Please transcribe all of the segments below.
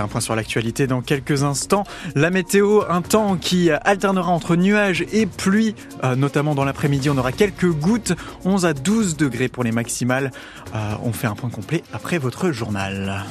un point sur l'actualité dans quelques instants. La météo, un temps qui alternera entre nuages et pluie, euh, notamment dans l'après-midi. On aura quelques gouttes, 11 à 12 degrés pour les maximales. Euh, on fait un point complet après votre journal.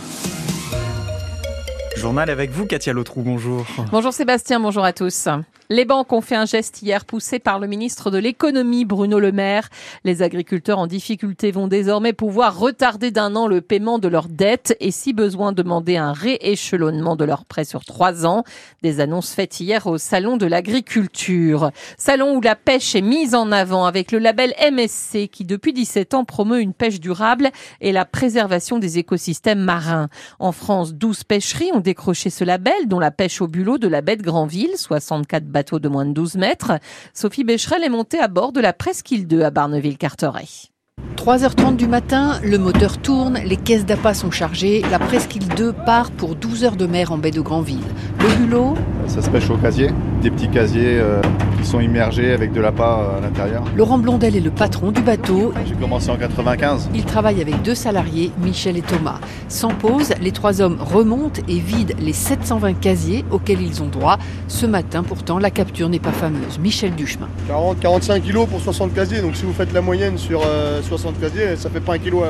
Journal avec vous, Katia Lotrou, bonjour. Bonjour Sébastien, bonjour à tous. Les banques ont fait un geste hier poussé par le ministre de l'économie Bruno Le Maire. Les agriculteurs en difficulté vont désormais pouvoir retarder d'un an le paiement de leurs dettes et si besoin demander un rééchelonnement de leurs prêts sur trois ans. Des annonces faites hier au Salon de l'agriculture. Salon où la pêche est mise en avant avec le label MSC qui depuis 17 ans promeut une pêche durable et la préservation des écosystèmes marins. En France, 12 pêcheries ont décroché ce label dont la pêche au bulot de la baie de Granville, 64 bateau de moins de 12 mètres. Sophie Becherel est montée à bord de la Presqu'île 2 à Barneville-Carteret. 3h30 du matin, le moteur tourne, les caisses d'appât sont chargées, la Presqu'île 2 part pour 12 heures de mer en baie de Granville. Le bulot Ça se pêche au casier, des petits casiers euh, qui sont immergés avec de l'appât euh, à l'intérieur. Laurent Blondel est le patron du bateau. J'ai commencé en 95. Il travaille avec deux salariés, Michel et Thomas. Sans pause, les trois hommes remontent et vident les 720 casiers auxquels ils ont droit. Ce matin, pourtant, la capture n'est pas fameuse. Michel Duchemin. 40-45 kilos pour 60 casiers, donc si vous faites la moyenne sur euh, 60 casiers, ça fait pas un kilo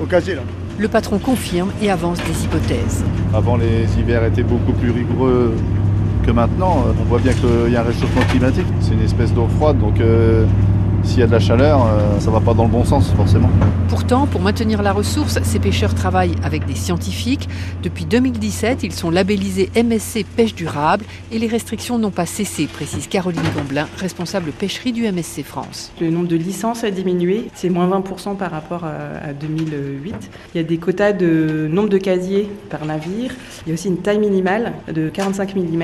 au casier là. Le patron confirme et avance des hypothèses. Avant, les hivers étaient beaucoup plus rigoureux que maintenant. On voit bien qu'il y a un réchauffement climatique. C'est une espèce d'eau froide, donc euh, s'il y a de la chaleur, euh, ça va pas dans le bon sens forcément. Pourtant, pour maintenir la ressource, ces pêcheurs travaillent avec des scientifiques. Depuis 2017, ils sont labellisés MSC Pêche Durable et les restrictions n'ont pas cessé, précise Caroline Gomblin, responsable pêcherie du MSC France. Le nombre de licences a diminué, c'est moins 20% par rapport à, à 2008. Il y a des quotas de nombre de casiers par navire. Il y a aussi une taille minimale de 45 mm.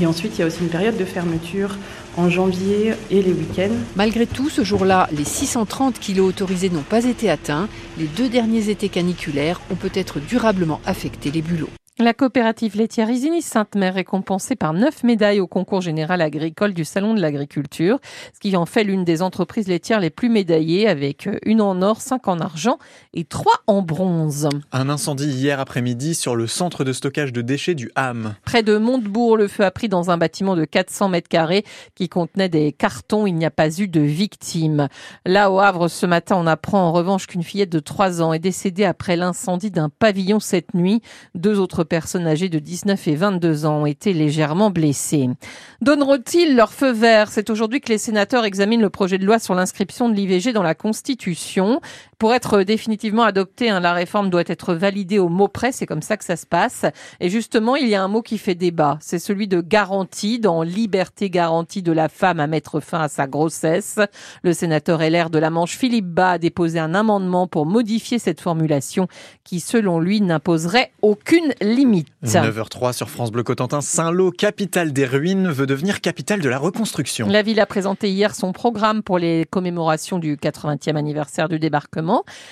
Et ensuite, il y a aussi une période de fermeture en janvier et les week-ends. Malgré tout, ce jour-là, les 630 kilos autorisés n'ont pas été atteints. Les deux derniers étés caniculaires ont peut-être durablement affecté les bulots. La coopérative laitière Isigny Sainte-Mère est compensée par neuf médailles au concours général agricole du Salon de l'agriculture, ce qui en fait l'une des entreprises laitières les plus médaillées avec une en or, cinq en argent et trois en bronze. Un incendie hier après-midi sur le centre de stockage de déchets du Ham. Près de Montebourg, le feu a pris dans un bâtiment de 400 mètres carrés qui contenait des cartons. Il n'y a pas eu de victimes. Là, au Havre, ce matin, on apprend en revanche qu'une fillette de 3 ans est décédée après l'incendie d'un pavillon cette nuit. Deux autres personnes âgées de 19 et 22 ans ont été légèrement blessées. Donneront-ils leur feu vert? C'est aujourd'hui que les sénateurs examinent le projet de loi sur l'inscription de l'IVG dans la Constitution. Pour être définitivement adoptée, hein, la réforme doit être validée au mot près, c'est comme ça que ça se passe. Et justement, il y a un mot qui fait débat, c'est celui de garantie, dans liberté garantie de la femme à mettre fin à sa grossesse. Le sénateur LR de la Manche, Philippe Bas, a déposé un amendement pour modifier cette formulation qui, selon lui, n'imposerait aucune limite. 9h03 sur France Bleu Cotentin. Saint-Lô, capitale des ruines, veut devenir capitale de la reconstruction. La ville a présenté hier son programme pour les commémorations du 80e anniversaire du débarquement.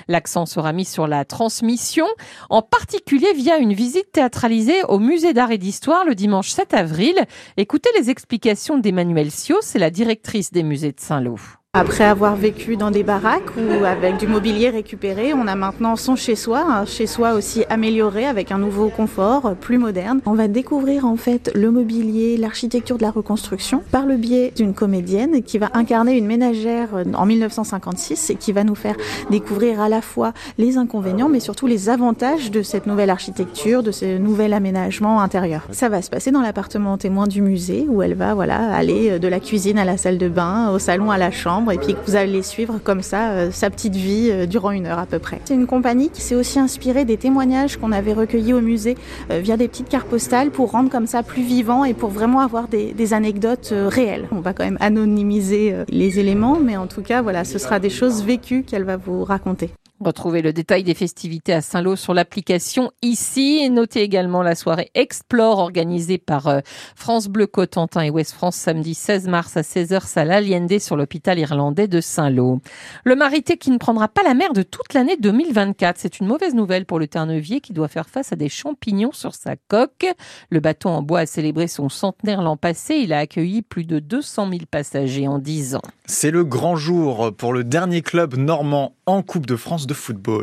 L'accent sera mis sur la transmission, en particulier via une visite théâtralisée au musée d'art et d'histoire le dimanche 7 avril. Écoutez les explications d'Emmanuel Sio, c'est la directrice des musées de Saint-Lô. Après avoir vécu dans des baraques ou avec du mobilier récupéré, on a maintenant son chez-soi, un chez-soi aussi amélioré avec un nouveau confort, plus moderne. On va découvrir en fait le mobilier, l'architecture de la reconstruction par le biais d'une comédienne qui va incarner une ménagère en 1956 et qui va nous faire découvrir à la fois les inconvénients mais surtout les avantages de cette nouvelle architecture, de ce nouvel aménagement intérieur. Ça va se passer dans l'appartement témoin du musée où elle va voilà aller de la cuisine à la salle de bain, au salon à la chambre et puis que vous allez suivre comme ça euh, sa petite vie euh, durant une heure à peu près. C'est une compagnie qui s'est aussi inspirée des témoignages qu'on avait recueillis au musée euh, via des petites cartes postales pour rendre comme ça plus vivant et pour vraiment avoir des, des anecdotes réelles. On va quand même anonymiser les éléments, mais en tout cas voilà, ce sera des choses vécues qu'elle va vous raconter. Retrouvez le détail des festivités à Saint-Lô sur l'application ici et notez également la soirée Explore organisée par euh, France Bleu Cotentin et Ouest France samedi 16 mars à 16h salle Allende sur l'hôpital irlandais de Saint-Lô. Le marité qui ne prendra pas la mer de toute l'année 2024, c'est une mauvaise nouvelle pour le Ternevier qui doit faire face à des champignons sur sa coque. Le bateau en bois a célébré son centenaire l'an passé, il a accueilli plus de 200 000 passagers en 10 ans. C'est le grand jour pour le dernier club normand en Coupe de France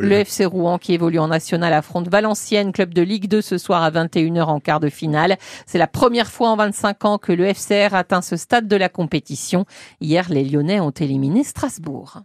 Le FC Rouen qui évolue en national affronte Valenciennes, club de Ligue 2 ce soir à 21h en quart de finale. C'est la première fois en 25 ans que le FCR atteint ce stade de la compétition. Hier, les Lyonnais ont éliminé Strasbourg.